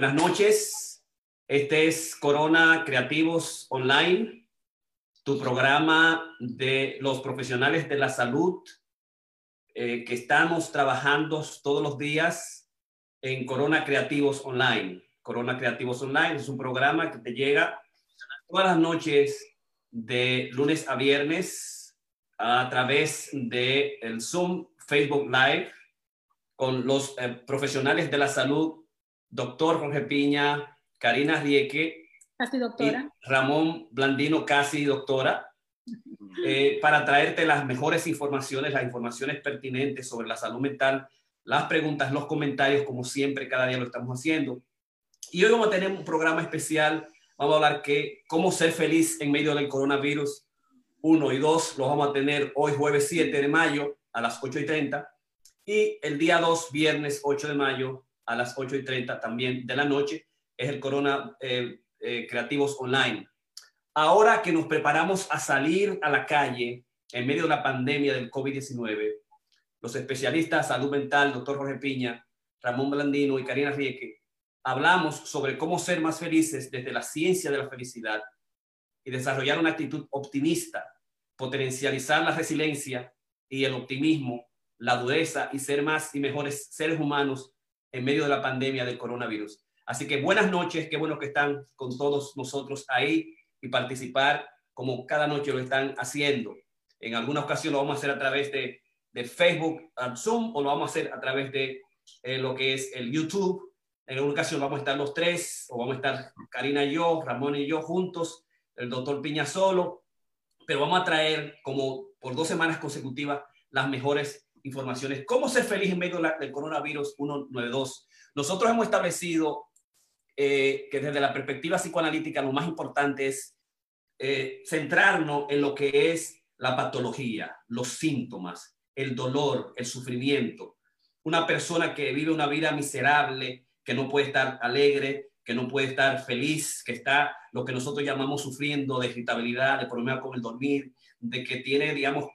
Buenas noches. Este es Corona Creativos Online, tu programa de los profesionales de la salud eh, que estamos trabajando todos los días en Corona Creativos Online. Corona Creativos Online es un programa que te llega todas las noches de lunes a viernes a través de el Zoom Facebook Live con los eh, profesionales de la salud doctor Jorge Piña, Karina Rieke, casi doctora. Ramón Blandino, casi doctora, eh, para traerte las mejores informaciones, las informaciones pertinentes sobre la salud mental, las preguntas, los comentarios, como siempre, cada día lo estamos haciendo. Y hoy vamos a tener un programa especial. Vamos a hablar que cómo ser feliz en medio del coronavirus. Uno y dos los vamos a tener hoy jueves 7 de mayo a las 8 y 30 y el día 2, viernes 8 de mayo a las 8 y 30 también de la noche, es el Corona eh, eh, Creativos Online. Ahora que nos preparamos a salir a la calle en medio de la pandemia del COVID-19, los especialistas salud mental, doctor Jorge Piña, Ramón Blandino y Karina Rieke, hablamos sobre cómo ser más felices desde la ciencia de la felicidad y desarrollar una actitud optimista, potencializar la resiliencia y el optimismo, la dureza y ser más y mejores seres humanos en medio de la pandemia del coronavirus. Así que buenas noches, qué bueno que están con todos nosotros ahí y participar como cada noche lo están haciendo. En alguna ocasión lo vamos a hacer a través de, de Facebook, Zoom, o lo vamos a hacer a través de eh, lo que es el YouTube. En alguna ocasión vamos a estar los tres, o vamos a estar Karina y yo, Ramón y yo juntos, el doctor Piña solo, pero vamos a traer como por dos semanas consecutivas las mejores informaciones. ¿Cómo ser feliz en medio del coronavirus 192? Nosotros hemos establecido eh, que desde la perspectiva psicoanalítica lo más importante es eh, centrarnos en lo que es la patología, los síntomas, el dolor, el sufrimiento. Una persona que vive una vida miserable, que no puede estar alegre, que no puede estar feliz, que está lo que nosotros llamamos sufriendo de irritabilidad, de problemas con el dormir, de que tiene, digamos,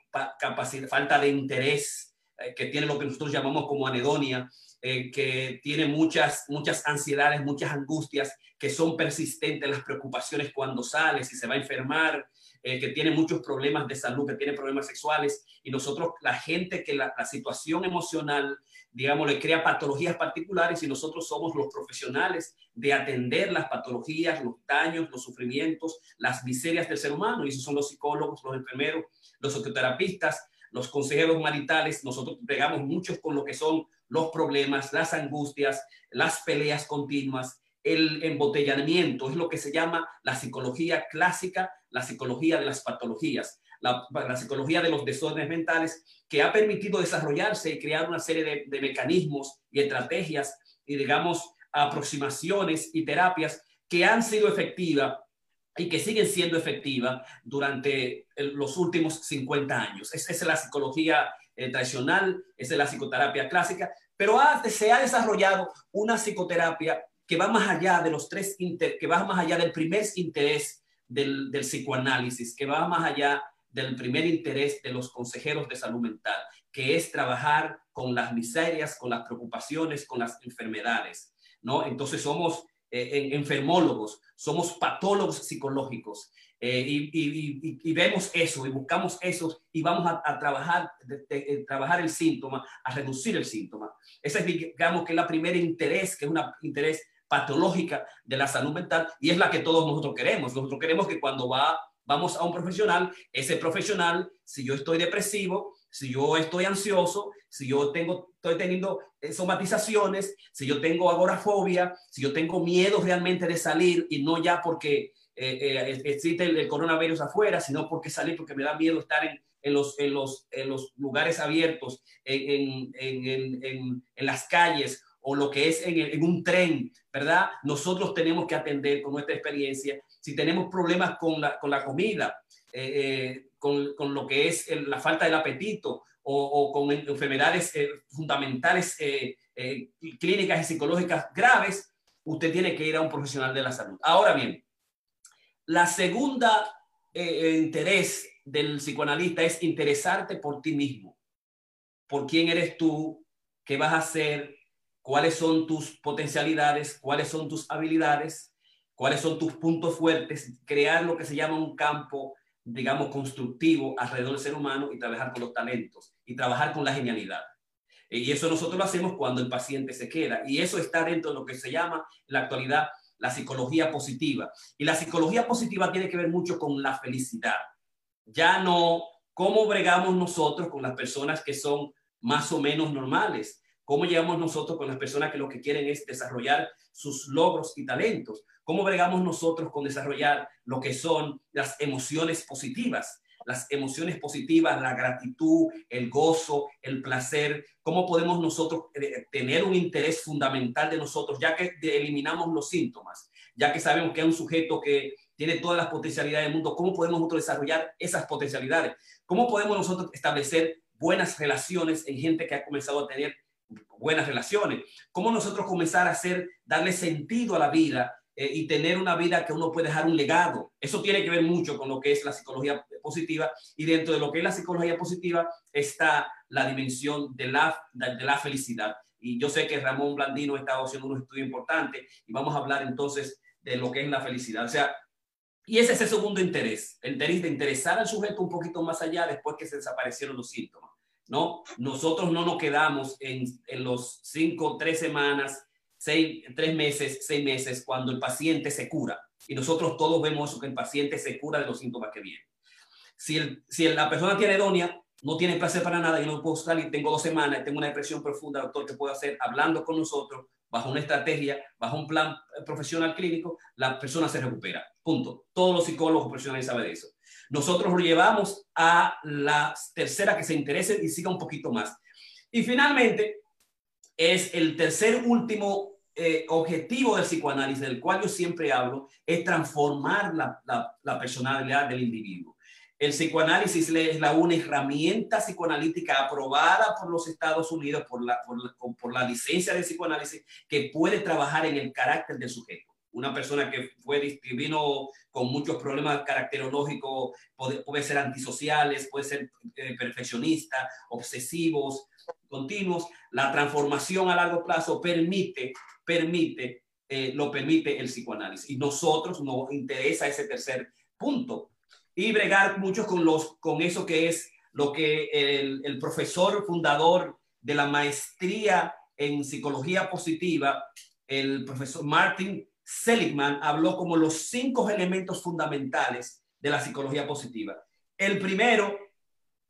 falta de interés eh, que tiene lo que nosotros llamamos como anedonia, eh, que tiene muchas, muchas ansiedades, muchas angustias, que son persistentes las preocupaciones cuando sale, si se va a enfermar, eh, que tiene muchos problemas de salud, que tiene problemas sexuales, y nosotros, la gente que la, situación emocional, digamos, le crea patologías particulares y nosotros somos los profesionales de atender las patologías, los daños, los sufrimientos, las miserias del ser humano, y esos son los psicólogos, los enfermeros, los psicoterapistas, los consejeros maritales, nosotros pegamos muchos con lo que son los problemas, las angustias, las peleas continuas, el embotellamiento, es lo que se llama la psicología clásica, la psicología de las patologías, la, psicología de los desórdenes mentales, que ha permitido desarrollarse y crear una serie de, de mecanismos y estrategias y, digamos, aproximaciones y terapias que han sido efectivas y que siguen siendo efectivas durante los últimos 50 años. Esa es la psicología eh, tradicional, es la psicoterapia clásica, pero se ha desarrollado una psicoterapia que va más allá de los tres, que va más allá del primer interés del, del psicoanálisis, que va más allá del primer interés de los consejeros de salud mental, que es trabajar con las miserias, con las preocupaciones, con las enfermedades, ¿no? Entonces somos eh, enfermólogos, somos patólogos psicológicos eh, y, vemos eso y buscamos eso y vamos a, trabajar, eh, trabajar el síntoma, a reducir el síntoma. Ese es, digamos, que es la primera interés, que es un interés patológica de la salud mental y es la que todos nosotros queremos. Nosotros queremos que cuando va, vamos a un profesional, ese profesional, si yo estoy depresivo, si yo estoy ansioso, si yo tengo, estoy teniendo eh, somatizaciones, si yo tengo agorafobia, si yo tengo miedo realmente de salir y no ya porque eh, eh, existe el, coronavirus afuera, sino porque salir porque me da miedo estar en, los, en, los, en los lugares abiertos, en, las calles o lo que es en, un tren, ¿verdad? Nosotros tenemos que atender con nuestra experiencia. Si tenemos problemas con la, con la comida, con, con, lo que es la falta del apetito o, con enfermedades eh, fundamentales eh, eh, clínicas y psicológicas graves, usted tiene que ir a un profesional de la salud. Ahora bien, la segunda interés del psicoanalista es interesarte por ti mismo, por quién eres tú, qué vas a hacer, cuáles son tus potencialidades, cuáles son tus habilidades, cuáles son tus puntos fuertes, crear lo que se llama un campo, digamos, constructivo alrededor del ser humano y trabajar con los talentos y trabajar con la genialidad. Y eso nosotros lo hacemos cuando el paciente se queda. Y eso está dentro de lo que se llama en la actualidad la psicología positiva. Y la psicología positiva tiene que ver mucho con la felicidad. Ya no cómo bregamos nosotros con las personas que son más o menos normales, cómo llegamos nosotros con las personas que lo que quieren es desarrollar sus logros y talentos, cómo bregamos nosotros con desarrollar lo que son las emociones positivas, las emociones positivas, la gratitud, el gozo, el placer, cómo podemos nosotros eh, tener un interés fundamental de nosotros, ya que eliminamos los síntomas, ya que sabemos que es un sujeto que tiene todas las potencialidades del mundo, cómo podemos nosotros desarrollar esas potencialidades, cómo podemos nosotros establecer buenas relaciones en gente que ha comenzado a tener buenas relaciones, cómo nosotros comenzar a hacer, darle sentido a la vida eh, y tener una vida que uno puede dejar un legado. Eso tiene que ver mucho con lo que es la psicología positiva y dentro de lo que es la psicología positiva está la dimensión de la, de la felicidad. Y yo sé que Ramón Blandino está haciendo un estudio importante y vamos a hablar entonces de lo que es la felicidad. O sea, y ese es el segundo interés, el interés de interesar al sujeto un poquito más allá después que se desaparecieron los síntomas. ¿No? Nosotros no nos quedamos en, en los cinco, tres semanas seis, tres meses, seis meses, cuando el paciente se cura. Y nosotros todos vemos que el paciente se cura de los síntomas que vienen. Si, el, si la persona tiene donia, no tiene placer para nada, y no puedo salir, tengo dos semanas, tengo una depresión profunda, doctor, ¿qué puedo hacer? Hablando con nosotros, bajo una estrategia, bajo un plan profesional clínico, la persona se recupera. Punto. Todos los psicólogos profesionales saben de eso. Nosotros lo llevamos a la tercera que se interese y siga un poquito más. Y finalmente, es el tercer último eh, objetivo del psicoanálisis, del cual yo siempre hablo, es transformar la, la, personalidad del individuo. El psicoanálisis es la una herramienta psicoanalítica aprobada por los Estados Unidos por la, por la, por la licencia de psicoanálisis que puede trabajar en el carácter del sujeto una persona que fue, vino con muchos problemas caracterológicos, puede, ser antisociales, puede ser eh, perfeccionista, obsesivos, continuos. La transformación a largo plazo permite permite, eh, lo permite el psicoanálisis. Y nosotros nos interesa ese tercer punto. Y bregar mucho con, los, con eso que es lo que el profesor fundador de la maestría en psicología positiva, el profesor Martin Seligman, habló como los cinco elementos fundamentales de la psicología positiva. El primero,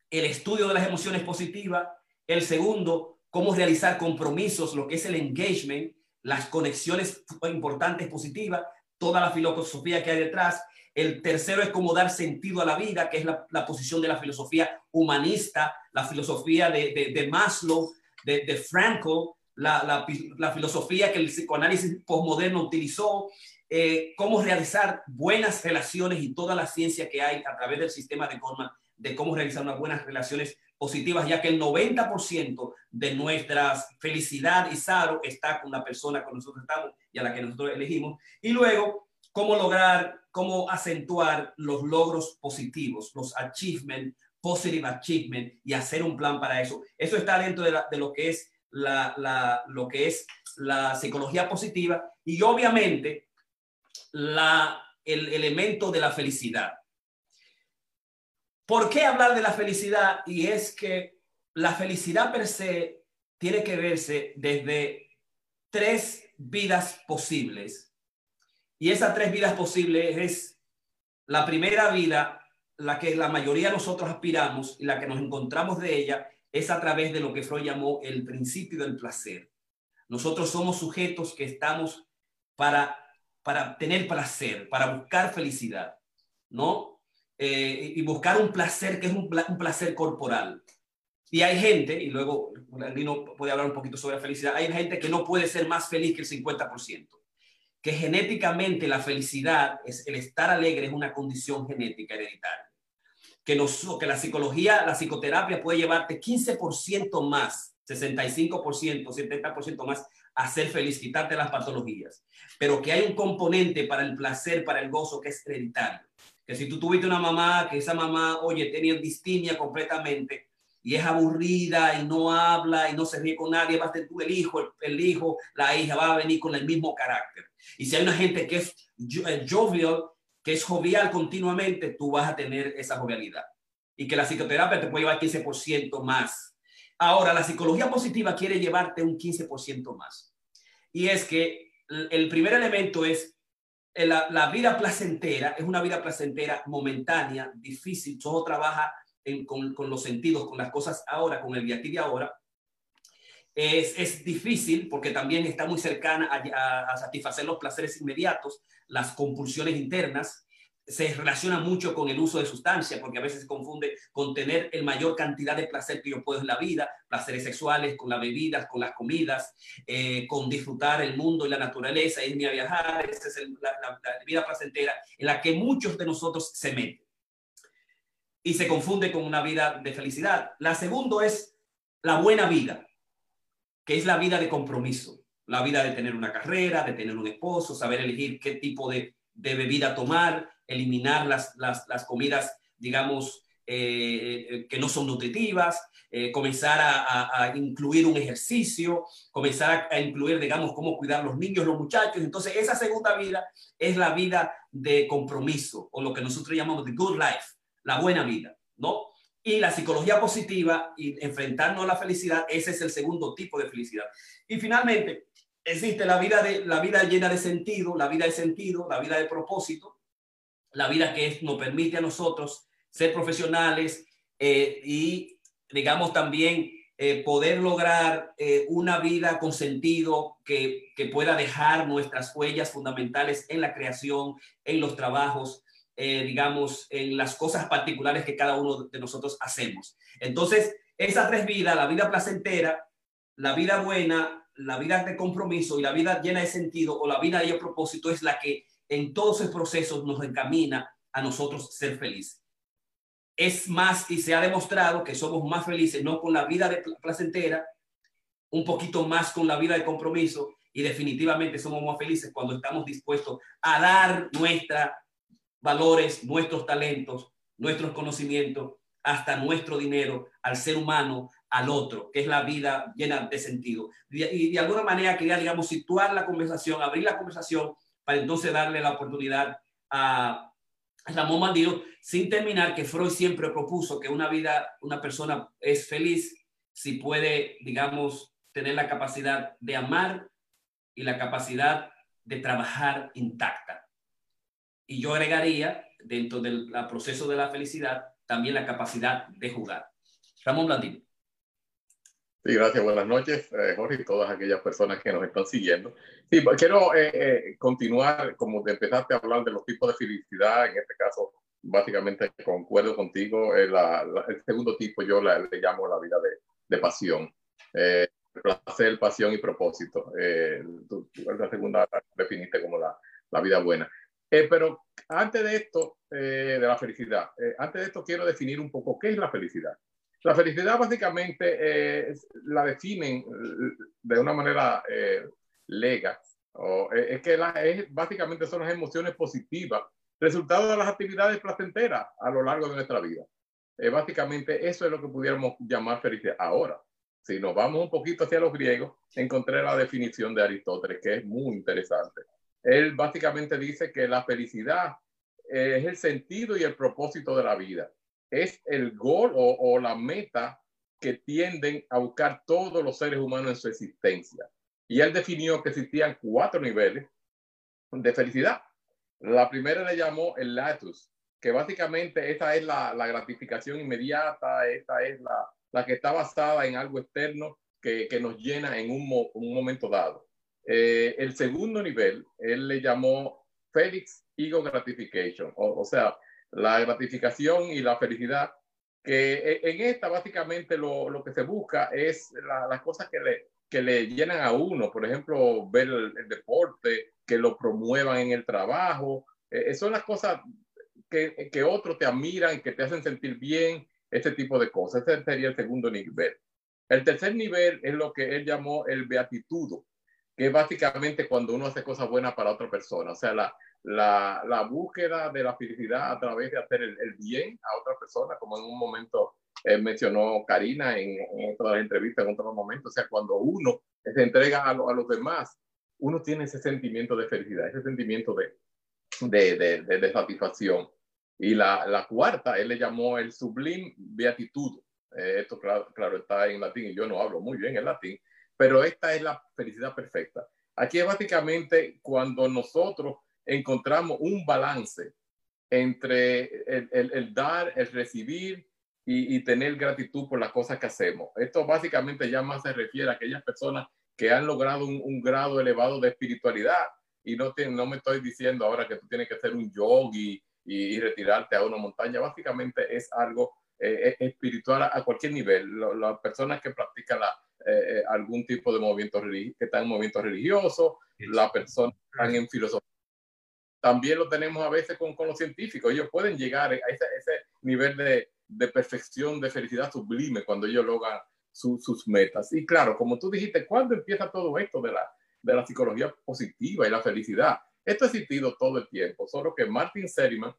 el estudio de las emociones positivas. El segundo, cómo realizar compromisos, lo que es el engagement las conexiones importantes positivas, toda la filosofía que hay detrás. El tercero es cómo dar sentido a la vida, que es la, posición de la filosofía humanista, la filosofía de, de, Maslow, de, de Franco, la, la, filosofía que el psicoanálisis postmoderno utilizó, eh, cómo realizar buenas relaciones y toda la ciencia que hay a través del sistema de Goldman de cómo realizar unas buenas relaciones positivas, ya que el 90% de nuestra felicidad y saro está con la persona con nosotros estamos y a la que nosotros elegimos. Y luego, cómo lograr, cómo acentuar los logros positivos, los achievement, positive achievement y hacer un plan para eso. Eso está dentro de, lo que es la, lo que es la psicología positiva y obviamente la, el elemento de la felicidad. ¿Por qué hablar de la felicidad? Y es que la felicidad per se tiene que verse desde tres vidas posibles. Y esas tres vidas posibles es la primera vida, la que la mayoría de nosotros aspiramos y la que nos encontramos de ella, es a través de lo que Freud llamó el principio del placer. Nosotros somos sujetos que estamos para, para tener placer, para buscar felicidad, ¿no? Eh, y buscar un placer que es un, placer corporal. Y hay gente, y luego Lino puede hablar un poquito sobre la felicidad, hay gente que no puede ser más feliz que el 50%, que genéticamente la felicidad, es el estar alegre es una condición genética hereditaria, que, nos, que la psicología, la psicoterapia puede llevarte 15% más, 65%, 70% más a ser feliz, quitarte las patologías, pero que hay un componente para el placer, para el gozo que es hereditario que si tú tuviste una mamá, que esa mamá, oye, tenía distimia completamente, y es aburrida y no habla y no se ríe con nadie, va a ser tú el hijo, el, hijo, la hija, va a venir con el mismo carácter. Y si hay una gente que es eh, jovial, que es jovial continuamente, tú vas a tener esa jovialidad. Y que la psicoterapia te puede llevar 15% más. Ahora, la psicología positiva quiere llevarte un 15% más. Y es que el primer elemento es eh, la, vida placentera, es una vida placentera momentánea, difícil, todo trabaja con, los sentidos, con las cosas ahora, con el día de ahora. Es, difícil porque también está muy cercana a, satisfacer los placeres inmediatos, las compulsiones internas, se relaciona mucho con el uso de sustancias, porque a veces se confunde con tener el mayor cantidad de placer que yo puedo en la vida, placeres sexuales, con las bebidas, con las comidas, eh, con disfrutar el mundo y la naturaleza, irme a viajar, esa es la, vida placentera en la que muchos de nosotros se meten. Y se confunde con una vida de felicidad. La segunda es la buena vida, que es la vida de compromiso, la vida de tener una carrera, de tener un esposo, saber elegir qué tipo de, de bebida tomar, eliminar las, comidas, digamos, eh, que no son nutritivas, eh, comenzar a, incluir un ejercicio, comenzar a, incluir, digamos, cómo cuidar los niños, los muchachos. Entonces, esa segunda vida es la vida de compromiso, o lo que nosotros llamamos the good life, la buena vida, ¿no? Y la psicología positiva y enfrentarnos a la felicidad, ese es el segundo tipo de felicidad. Y finalmente, existe la vida, de, la vida llena de sentido, la vida de sentido, la vida de propósito, la vida que nos permite a nosotros ser profesionales eh, y, digamos, también eh, poder lograr eh, una vida con sentido que, que, pueda dejar nuestras huellas fundamentales en la creación, en los trabajos, digamos, en las cosas particulares que cada uno de nosotros hacemos. Entonces, esas tres vidas, la vida placentera, la vida buena, la vida de compromiso y la vida llena de sentido o la vida de propósito es la que en todos esos procesos nos encamina a nosotros ser felices. Es más, y se ha demostrado que somos más felices no con la vida de placentera, un poquito más con la vida de compromiso y definitivamente somos más felices cuando estamos dispuestos a dar nuestros valores, nuestros talentos, nuestros conocimientos, hasta nuestro dinero al ser humano, al otro, que es la vida llena de sentido. Y de alguna manera quería, digamos, situar la conversación, abrir la conversación para entonces darle la oportunidad a Ramón Mandino, sin terminar que Freud siempre propuso que una vida, una persona es feliz si puede, digamos, tener la capacidad de amar y la capacidad de trabajar intacta. Y yo agregaría, dentro del proceso de la felicidad, también la capacidad de jugar. Ramón Blandino. Sí, gracias. Buenas noches, eh, Jorge, y todas aquellas personas que nos están siguiendo. Sí, pues, quiero eh, eh, continuar, como te empezaste a hablar de los tipos de felicidad, en este caso, básicamente concuerdo contigo. el segundo tipo yo le llamo la vida de, de pasión. placer, pasión y propósito. Tú, la segunda definiste como la, la vida buena. Pero antes de esto, de la felicidad, antes de esto quiero definir un poco qué es la felicidad. La felicidad básicamente eh, la definen eh, de una manera eh, lega. O, es que es, básicamente son las emociones positivas, resultado de las actividades placenteras a lo largo de nuestra vida. básicamente eso es lo que pudiéramos llamar felicidad. Ahora, si nos vamos un poquito hacia los griegos, encontré la definición de Aristóteles, que es muy interesante. Él básicamente dice que la felicidad es el sentido y el propósito de la vida es el gol o, la meta que tienden a buscar todos los seres humanos en su existencia. Y él definió que existían cuatro niveles de felicidad. La primera le llamó el latus, que básicamente esa es la, gratificación inmediata, esta es la, que está basada en algo externo que, nos llena en un momento dado. Eh, el segundo nivel, él le llamó Felix Ego Gratification, o, sea, la gratificación y la felicidad, que e, en esta básicamente lo, lo que se busca es las cosas que le, que le llenan a uno, por ejemplo, ver el, deporte, que lo promuevan en el trabajo, eh, son las cosas que, que otros te admiran, que te hacen sentir bien, ese tipo de cosas. Ese sería el segundo nivel. El tercer nivel es lo que él llamó el beatitudo, que es básicamente cuando uno hace cosas buenas para otra persona. O sea, la, la, la, búsqueda de la felicidad a través de hacer el, bien a otra persona, como en un momento mencionó Karina en, en todas las entrevistas, en otros momentos. O sea, cuando uno se entrega a, a los demás, uno tiene ese sentimiento de felicidad, ese sentimiento de, de, de, de satisfacción. Y la, la, cuarta, él le llamó el sublime beatitudo. Eh, esto, claro, claro, está en latín y yo no hablo muy bien el latín, pero esta es la felicidad perfecta. Aquí es básicamente cuando nosotros encontramos un balance entre el, el, el dar, el recibir y, y, tener gratitud por las cosas que hacemos. Esto básicamente ya más se refiere a aquellas personas que han logrado un, un grado elevado de espiritualidad. Y no, te, no me estoy diciendo ahora que tú tienes que ser un yogi y, y retirarte a una montaña. Básicamente es algo eh, espiritual a, cualquier nivel. las personas que practican la, eh, eh, algún tipo de movimiento que están en movimiento religioso, las personas que están en filosofía. También lo tenemos a veces con, con los científicos. Ellos pueden llegar a ese, ese nivel de, de, perfección, de felicidad sublime cuando ellos logran su, sus metas. Y claro, como tú dijiste, ¿cuándo empieza todo esto de la, de la psicología positiva y la felicidad? Esto ha existido todo el tiempo, solo que Martin Seligman,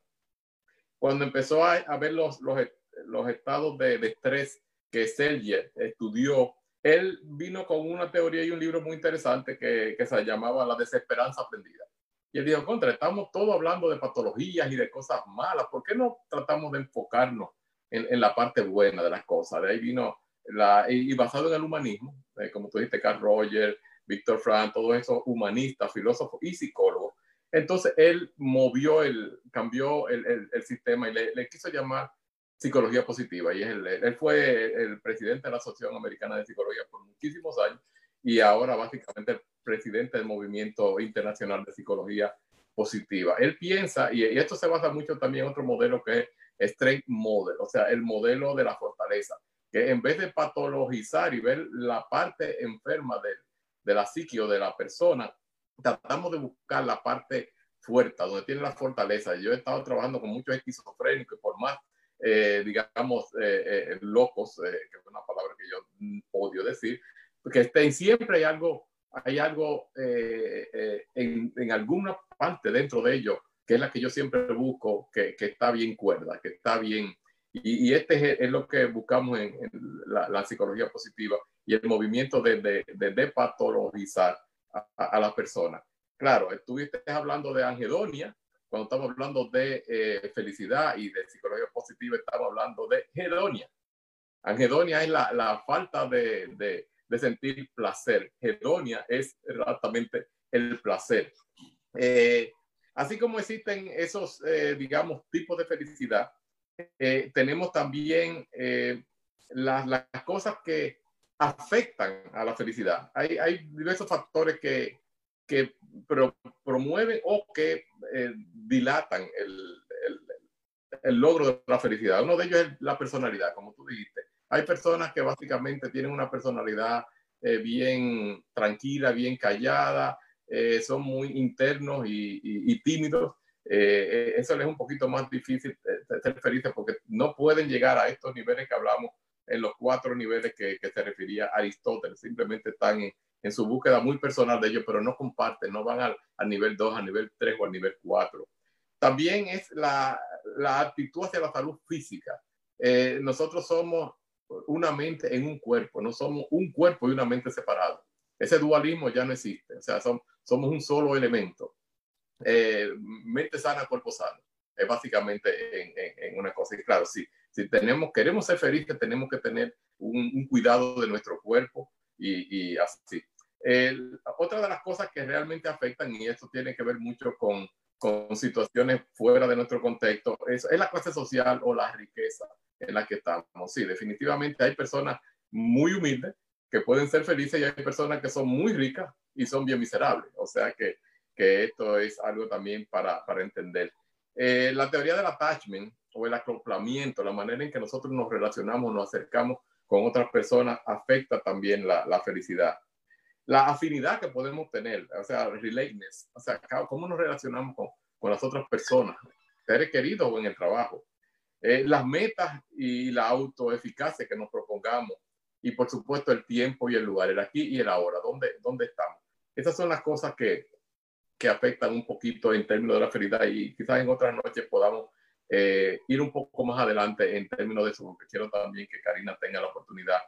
cuando empezó a, a ver los, los los estados de, de estrés que Selye estudió, él vino con una teoría y un libro muy interesante que, que, se llamaba La desesperanza aprendida. Y él dijo, contra, estamos todos hablando de patologías y de cosas malas, ¿por qué no tratamos de enfocarnos en, en la parte buena de las cosas? De ahí vino, la, y, y basado en el humanismo, eh, como tú dijiste, Carl Roger, Víctor Frank, todos esos humanistas, filósofos y psicólogos. Entonces él movió el, cambió el, el, el sistema y le, le quiso llamar psicología positiva. Y él, él fue el presidente de la Asociación Americana de Psicología por muchísimos años y ahora básicamente el presidente del Movimiento Internacional de Psicología Positiva. Él piensa, y, esto se basa mucho también en otro modelo que es Strength Model, o sea, el modelo de la fortaleza, que en vez de patologizar y ver la parte enferma de, de la psique o de la persona, tratamos de buscar la parte fuerte, donde tiene la fortaleza. Yo he estado trabajando con muchos esquizofrénicos por más eh, digamos, eh, eh, locos, que es una palabra que yo odio decir, porque estén, siempre hay algo, hay algo en, en, alguna parte dentro de ellos, que es la que yo siempre busco, que, que está bien cuerda, que está bien. Y, y este es, es, lo que buscamos en, en la, la, psicología positiva y el movimiento de, de, de depatologizar a, a, a la persona. Claro, estuviste hablando de anhedonia, cuando estamos hablando de eh, felicidad y de psicología positiva, estamos hablando de hedonia. Anhedonia es la, la falta de, de, de, sentir placer. Hedonia es exactamente el placer. Eh, así como existen esos, eh, digamos, tipos de felicidad, eh, tenemos también eh, las, las, cosas que afectan a la felicidad. Hay, hay diversos factores que, que pro, promueven o que eh, dilatan el, el, el, logro de la felicidad. Uno de ellos es la personalidad, como tú dijiste. Hay personas que básicamente tienen una personalidad eh, bien tranquila, bien callada, eh, son muy internos y, y, y tímidos. Eh, eso les es un poquito más difícil ser felices porque no pueden llegar a estos niveles que hablamos en los cuatro niveles que, que se refería Aristóteles. Simplemente están en, en su búsqueda muy personal de ellos, pero no comparten, no van al, al nivel 2, al nivel 3 o al nivel 4. También es la, la actitud hacia la salud física. Eh, nosotros somos una mente en un cuerpo, no somos un cuerpo y una mente separada. Ese dualismo ya no existe, o sea, son, somos un solo elemento. Eh, mente sana, cuerpo sano. Es básicamente en, en, en, una cosa. Y claro, si, si tenemos, queremos ser felices, tenemos que tener un, un cuidado de nuestro cuerpo y, y así. El, otra de las cosas que realmente afectan, y esto tiene que ver mucho con, con situaciones fuera de nuestro contexto, es, es, la clase social o la riqueza en la que estamos. Sí, definitivamente hay personas muy humildes que pueden ser felices y hay personas que son muy ricas y son bien miserables. O sea que, que esto es algo también para, para entender. Eh, la teoría del attachment o el acoplamiento, la manera en que nosotros nos relacionamos, nos acercamos con otras personas, afecta también la, la felicidad la afinidad que podemos tener, o sea, relatedness, o sea, cómo nos relacionamos con, con las otras personas, seres queridos o en el trabajo, eh, las metas y la autoeficacia que nos propongamos y por supuesto el tiempo y el lugar, el aquí y el ahora, dónde, dónde estamos. Esas son las cosas que, que afectan un poquito en términos de la felicidad y quizás en otras noches podamos eh, ir un poco más adelante en términos de eso, porque quiero también que Karina tenga la oportunidad.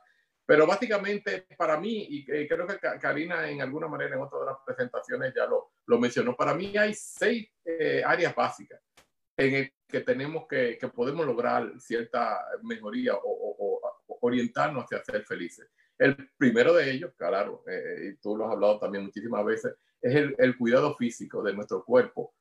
Pero básicamente para mí, y creo que Karina en alguna manera en otra de las presentaciones ya lo, lo mencionó, para mí hay seis eh, áreas básicas en el que tenemos que, que podemos lograr cierta mejoría o, o, orientarnos hacia ser felices. El primero de ellos, claro, eh, y tú lo has hablado también muchísimas veces, es el, el cuidado físico de nuestro cuerpo.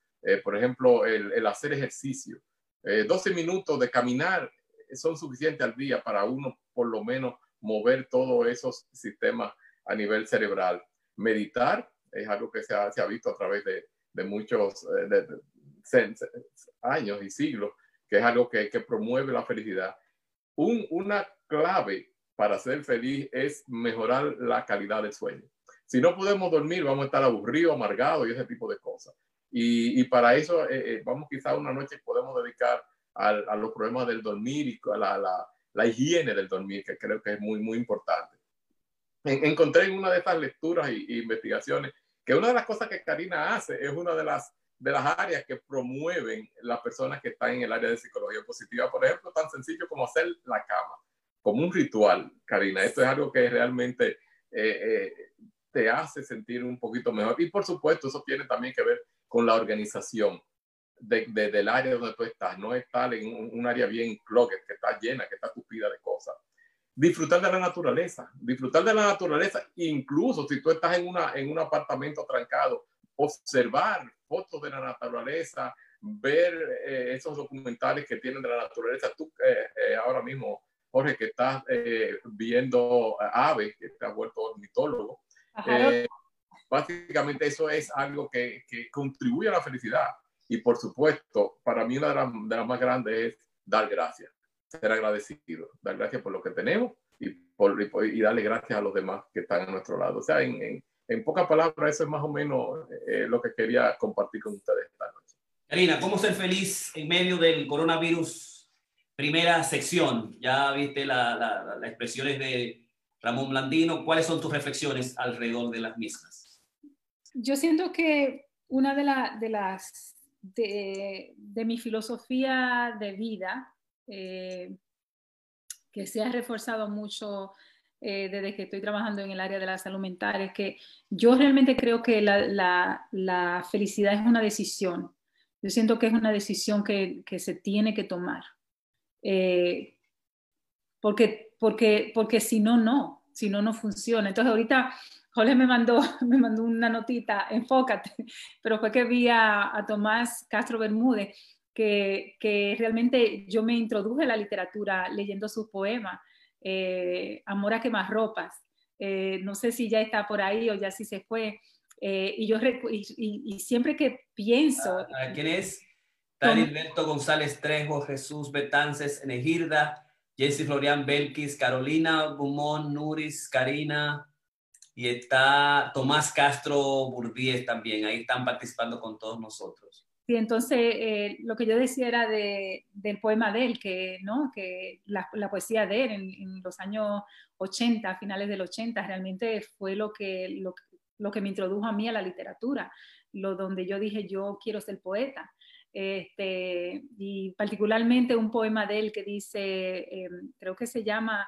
por ejemplo, el, el hacer ejercicio, 12 eh, minutos de caminar son suficientes al día para uno por lo menos mover todos esos sistemas a nivel cerebral. Meditar es algo que se ha, visto a través de, muchos eh, años y siglos, que es algo que, promueve la felicidad. Un, una clave para ser feliz es mejorar la calidad del sueño. Si no podemos dormir, vamos a estar aburridos, amargados y ese tipo de cosas. Y, para eso, eh, eh, vamos quizá una noche podemos dedicar a, los problemas del dormir y a la, higiene del dormir, que creo que es muy, muy importante. encontré en una de estas lecturas e investigaciones que una de las cosas que Karina hace es una de las, de las áreas que promueven las personas que están en el área de psicología positiva. Por ejemplo, tan sencillo como hacer la cama, como un ritual, Karina. Esto es algo que realmente eh, te hace sentir un poquito mejor. Y por supuesto, eso tiene también que ver con la organización de, del área donde tú estás, no estar en un, área bien clogged, que está llena, que está tupida de cosas. Disfrutar de la naturaleza, disfrutar de la naturaleza, incluso si tú estás en, una, en un apartamento trancado, observar fotos de la naturaleza, ver eh, esos documentales que tienen de la naturaleza. Tú eh, eh, ahora mismo, Jorge, que estás viendo aves, que te has vuelto ornitólogo, básicamente eso es algo que, que, contribuye a la felicidad. Y por supuesto, para mí una de las, de las, más grandes es dar gracias, ser agradecido, dar gracias por lo que tenemos y, por, y, darle gracias a los demás que están a nuestro lado. O sea, en, en, en pocas palabras, eso es más o menos eh, lo que quería compartir con ustedes esta noche. Karina, ¿cómo ser feliz en medio del coronavirus? Primera sección, ya viste las la, la expresiones de Ramón Blandino. ¿Cuáles son tus reflexiones alrededor de las mismas? yo siento que una de, de las de, mi filosofía de vida, eh, que se ha reforzado mucho eh, desde que estoy trabajando en el área de la salud mental, es que yo realmente creo que la, felicidad es una decisión. Yo siento que es una decisión que, se tiene que tomar. Eh, porque, porque, porque si no, no, si no, no funciona. Entonces ahorita Jorge me mandó, me mandó una notita, enfócate, pero fue que vi a, Tomás Castro Bermúdez, que, que, realmente yo me introduje a la literatura leyendo sus poemas, eh, Amor a quemarropas. Eh, no sé si ya está por ahí o ya si se fue. Eh, y yo y, siempre que pienso... Ah, ¿Quién es? González Trejo, Jesús Betances, Enegirda, Jesse Florian Belkis, Carolina Gumón, Nuris, Karina, y está Tomás Castro Burbíes también, ahí están participando con todos nosotros. Sí, entonces eh, lo que yo decía era de, del poema de él, que, ¿no? que la, poesía de él en, los años 80, finales del 80, realmente fue lo que, lo, lo, que me introdujo a mí a la literatura, lo donde yo dije yo quiero ser poeta. Este, y particularmente un poema de él que dice, eh, creo que se llama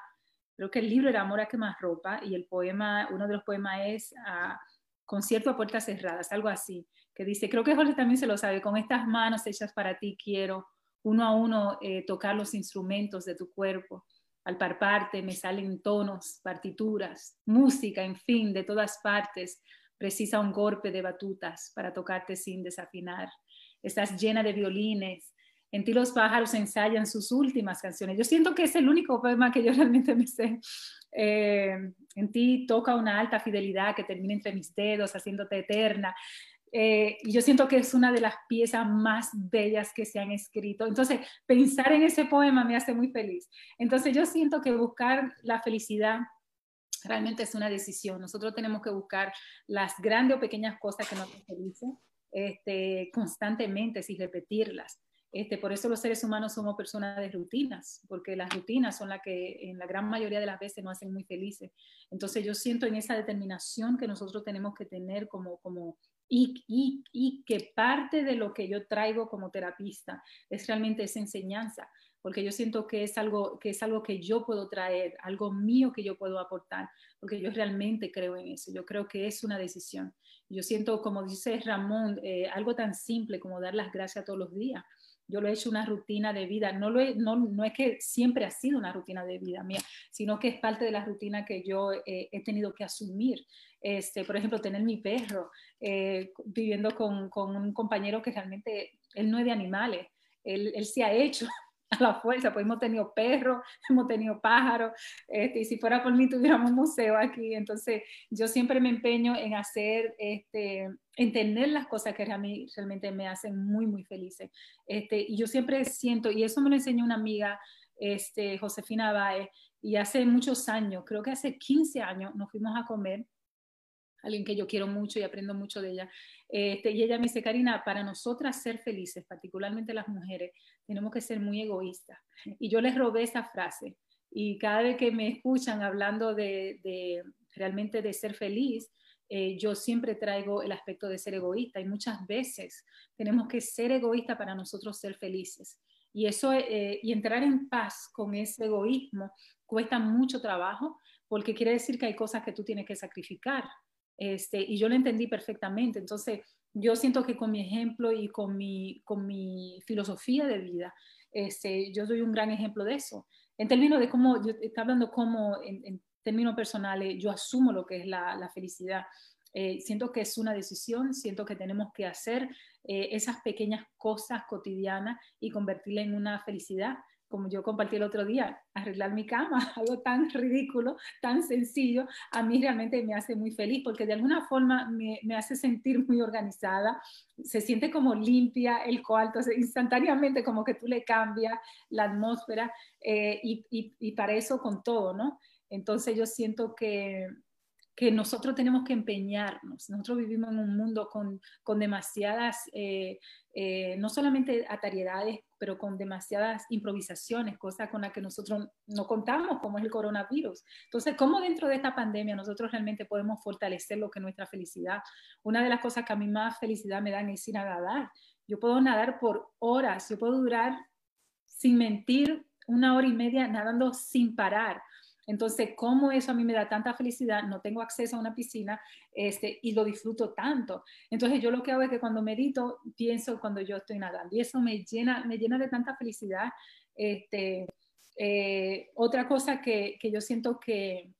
creo que el libro era Amor a más ropa y el poema, uno de los poemas es ah, Concierto a puertas cerradas, algo así, que dice, creo que Jorge también se lo sabe, con estas manos hechas para ti quiero uno a uno eh, tocar los instrumentos de tu cuerpo. Al parparte me salen tonos, partituras, música, en fin, de todas partes. Precisa un golpe de batutas para tocarte sin desafinar. Estás llena de violines, en ti los pájaros ensayan sus últimas canciones. Yo siento que es el único poema que yo realmente me sé. Eh, en ti toca una alta fidelidad que termina entre mis dedos, haciéndote eterna. Eh, y yo siento que es una de las piezas más bellas que se han escrito. Entonces, pensar en ese poema me hace muy feliz. Entonces, yo siento que buscar la felicidad realmente es una decisión. Nosotros tenemos que buscar las grandes o pequeñas cosas que nos hacen este, constantemente, sin repetirlas. Este, por eso los seres humanos somos personas de rutinas, porque las rutinas son las que en la gran mayoría de las veces nos hacen muy felices. Entonces yo siento en esa determinación que nosotros tenemos que tener como, como, y, y, y, que parte de lo que yo traigo como terapista es realmente esa enseñanza, porque yo siento que es algo que, es algo que yo puedo traer, algo mío que yo puedo aportar, porque yo realmente creo en eso, yo creo que es una decisión. Yo siento, como dice Ramón, eh, algo tan simple como dar las gracias todos los días. Yo lo he hecho una rutina de vida. No, lo no, no, es que siempre ha sido una rutina de vida mía, sino que es parte de la rutina que yo eh, he tenido que asumir. Este, por ejemplo, tener mi perro, eh, viviendo con, con, un compañero que realmente, él no es de animales, él, él se ha hecho a la fuerza, pues hemos tenido perros, hemos tenido pájaros, este, y si fuera por mí tuviéramos un museo aquí, entonces yo siempre me empeño en hacer, este, en tener las cosas que a mí realmente me hacen muy, muy felices, este, y yo siempre siento, y eso me lo enseñó una amiga, este, Josefina Baez, y hace muchos años, creo que hace 15 años, nos fuimos a comer. Alguien que yo quiero mucho y aprendo mucho de ella. Este, y ella me dice, Karina, para nosotras ser felices, particularmente las mujeres, tenemos que ser muy egoístas. Y yo les robé esa frase. Y cada vez que me escuchan hablando de, realmente de ser feliz, eh, yo siempre traigo el aspecto de ser egoísta y muchas veces tenemos que ser egoístas para nosotros ser felices. Y eso eh, y entrar en paz con ese egoísmo cuesta mucho trabajo porque quiere decir que hay cosas que tú tienes que sacrificar. Este, y yo lo entendí perfectamente. Entonces, yo siento que con mi ejemplo y con mi, con mi filosofía de vida, este, yo soy un gran ejemplo de eso. En términos de cómo, yo estoy hablando como en, términos personales, yo asumo lo que es la, la felicidad. Eh, siento que es una decisión, siento que tenemos que hacer eh, esas pequeñas cosas cotidianas y convertirla en una felicidad como yo compartí el otro día, arreglar mi cama, algo tan ridículo, tan sencillo, a mí realmente me hace muy feliz porque de alguna forma me, me hace sentir muy organizada, se siente como limpia el cuarto, instantáneamente como que tú le cambias la atmósfera eh, y, y, y, para eso con todo, ¿no? Entonces yo siento que, que nosotros tenemos que empeñarnos. Nosotros vivimos en un mundo con, con demasiadas, eh, eh, no solamente atariedades, pero con demasiadas improvisaciones, cosas con las que nosotros no contamos, como es el coronavirus. Entonces, ¿cómo dentro de esta pandemia nosotros realmente podemos fortalecer lo que es nuestra felicidad? Una de las cosas que a mí más felicidad me dan es ir a nadar. Yo puedo nadar por horas, yo puedo durar, sin mentir, una hora y media nadando sin parar entonces, ¿cómo eso a mí me da tanta felicidad? No tengo acceso a una piscina este, y lo disfruto tanto. Entonces, yo lo que hago es que cuando medito, pienso cuando yo estoy nadando y eso me llena, me llena de tanta felicidad. Este, eh, otra cosa que, que, yo siento que,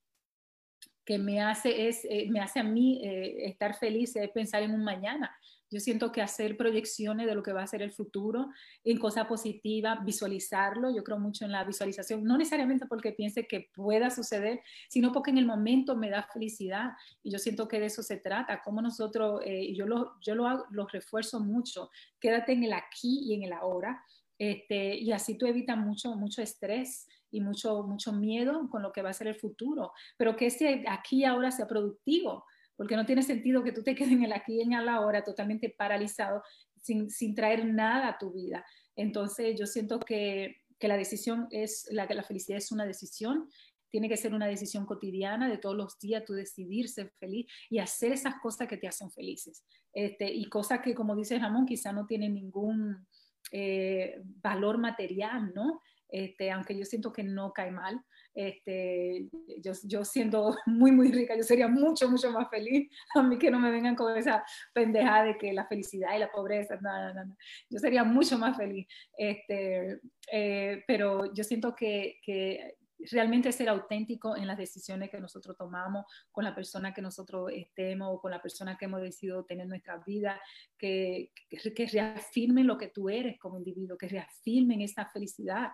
que me hace, es, eh, me hace a mí eh, estar feliz es pensar en un mañana. Yo siento que hacer proyecciones de lo que va a ser el futuro en cosa positiva, visualizarlo, yo creo mucho en la visualización, no necesariamente porque piense que pueda suceder, sino porque en el momento me da felicidad. Y yo siento que de eso se trata, como nosotros, eh, yo, lo, yo lo, lo refuerzo mucho, quédate en el aquí y en el ahora, este, y así tú evitas mucho, mucho estrés y mucho, mucho miedo con lo que va a ser el futuro, pero que ese aquí y ahora sea productivo, porque no tiene sentido que tú te quedes en el aquí y en la hora totalmente paralizado sin, sin traer nada a tu vida. Entonces yo siento que, que la decisión es, la, la felicidad es una decisión, tiene que ser una decisión cotidiana de todos los días, tú decidir ser feliz y hacer esas cosas que te hacen felices. Este, y cosas que, como dice Ramón, quizá no tienen ningún eh, valor material, ¿no? Este, aunque yo siento que no cae mal, este, yo, yo siendo muy, muy rica, yo sería mucho, mucho más feliz. A mí que no me vengan con esa pendejada de que la felicidad y la pobreza, no, no, no. Yo sería mucho más feliz. Este, eh, pero yo siento que, que realmente ser auténtico en las decisiones que nosotros tomamos con la persona que nosotros estemos o con la persona que hemos decidido tener en nuestra vida, que, que, que, reafirmen lo que tú eres como individuo, que reafirmen esa felicidad.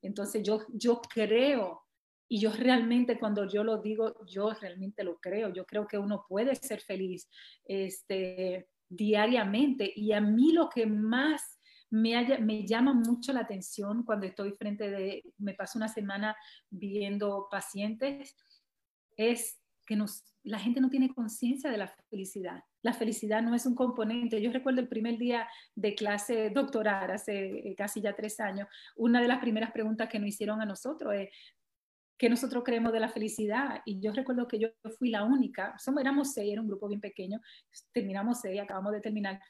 Entonces yo, yo creo y yo realmente cuando yo lo digo, yo realmente lo creo. Yo creo que uno puede ser feliz este, diariamente. Y a mí lo que más me, me llama mucho la atención cuando estoy frente de, me paso una semana viendo pacientes, es que nos, la gente no tiene conciencia de la felicidad. La felicidad no es un componente. Yo recuerdo el primer día de clase doctoral, hace eh, casi ya tres años, una de las primeras preguntas que nos hicieron a nosotros es, ¿qué nosotros creemos de la felicidad? Y yo recuerdo que yo fui la única, somos, éramos seis, era un grupo bien pequeño, terminamos seis, acabamos de terminar.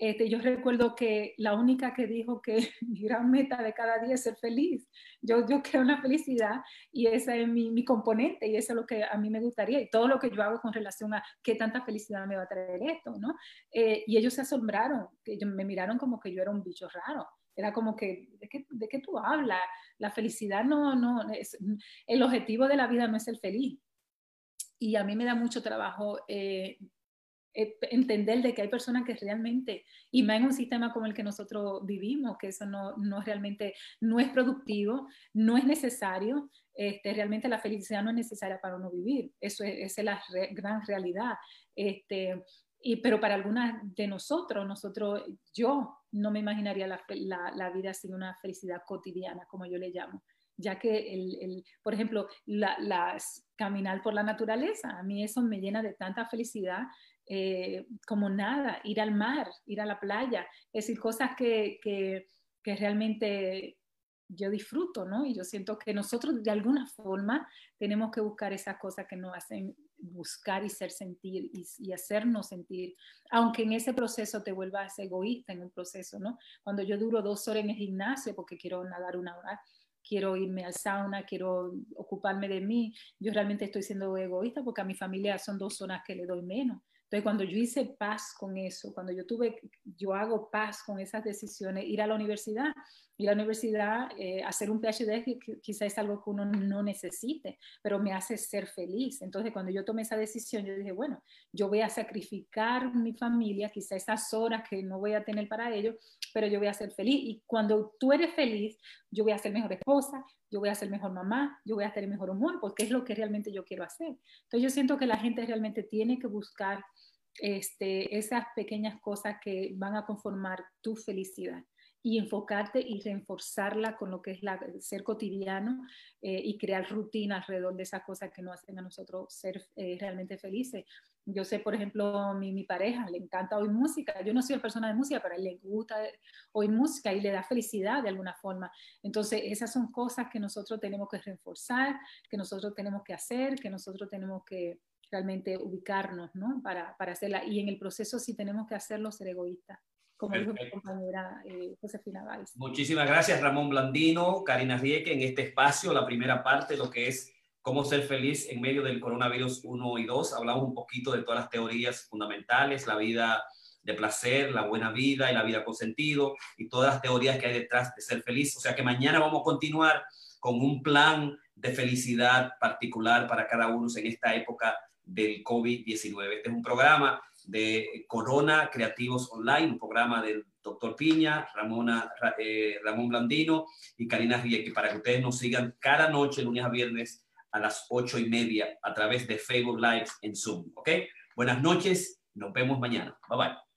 Este, yo recuerdo que la única que dijo que mi gran meta de cada día es ser feliz. Yo, yo creo en la felicidad y esa es mi, mi, componente y eso es lo que a mí me gustaría y todo lo que yo hago con relación a qué tanta felicidad me va a traer esto, ¿no? Eh, y ellos se asombraron, que me miraron como que yo era un bicho raro. Era como que, ¿de qué, de qué tú hablas? La felicidad no, no, es, el objetivo de la vida no es el feliz. Y a mí me da mucho trabajo eh, eh, entender de que hay personas que realmente, y más en un sistema como el que nosotros vivimos, que eso no, no realmente no es productivo, no es necesario, este, realmente la felicidad no es necesaria para uno vivir, eso es, esa es la gran realidad. Este, y, pero para algunas de nosotros, nosotros, yo no me imaginaría la, la, la vida sin una felicidad cotidiana, como yo le llamo ya que, el, el por ejemplo, las, caminar por la naturaleza, a mí eso me llena de tanta felicidad eh, como nada, ir al mar, ir a la playa, es decir, cosas que, que, que realmente yo disfruto, ¿no? Y yo siento que nosotros de alguna forma tenemos que buscar esas cosas que nos hacen buscar y ser sentir y, y, hacernos sentir, aunque en ese proceso te vuelvas egoísta en un proceso, ¿no? Cuando yo duro dos horas en el gimnasio porque quiero nadar una hora, quiero irme al sauna, quiero ocuparme de mí, yo realmente estoy siendo egoísta porque a mi familia son dos zonas que le doy menos. Entonces, cuando yo hice paz con eso, cuando yo tuve, yo hago paz con esas decisiones, ir a la universidad, ir a la universidad, eh, hacer un PhD, quizás es algo que uno no necesite, pero me hace ser feliz. Entonces, cuando yo tomé esa decisión, yo dije, bueno, yo voy a sacrificar mi familia, quizás esas horas que no voy a tener para ellos, pero yo voy a ser feliz. Y cuando tú eres feliz, yo voy a ser mejor esposa, yo voy a ser mejor mamá, yo voy a tener mejor humor, porque es lo que realmente yo quiero hacer. Entonces, yo siento que la gente realmente tiene que buscar este, esas pequeñas cosas que van a conformar tu felicidad y enfocarte y reforzarla con lo que es la, ser cotidiano eh, y crear rutina alrededor de esas cosas que nos hacen a nosotros ser eh, realmente felices. Yo sé, por ejemplo, mi, mi pareja le encanta oír música. Yo no soy persona de música, pero a él le gusta oír música y le da felicidad de alguna forma. Entonces, esas son cosas que nosotros tenemos que reforzar, que nosotros tenemos que hacer, que nosotros tenemos que, realmente ubicarnos, ¿no? Para, para hacerla. Y en el proceso sí tenemos que hacerlo ser egoístas, como dijo mi compañera eh, Josefina Valls. Muchísimas gracias, Ramón Blandino, Karina Rieke, en este espacio, la primera parte, lo que es cómo ser feliz en medio del coronavirus 1 y 2. Hablamos un poquito de todas las teorías fundamentales, la vida de placer, la buena vida y la vida con sentido y todas las teorías que hay detrás de ser feliz. O sea que mañana vamos a continuar con un plan de felicidad particular para cada uno en esta época del COVID-19. Este es un programa de Corona Creativos Online, un programa del doctor Piña, Ramona, eh, Ramón Blandino y Karina Rieke, para que ustedes nos sigan cada noche, lunes a viernes, a las ocho y media, a través de Facebook Live en Zoom. ¿Ok? Buenas noches, nos vemos mañana. Bye bye.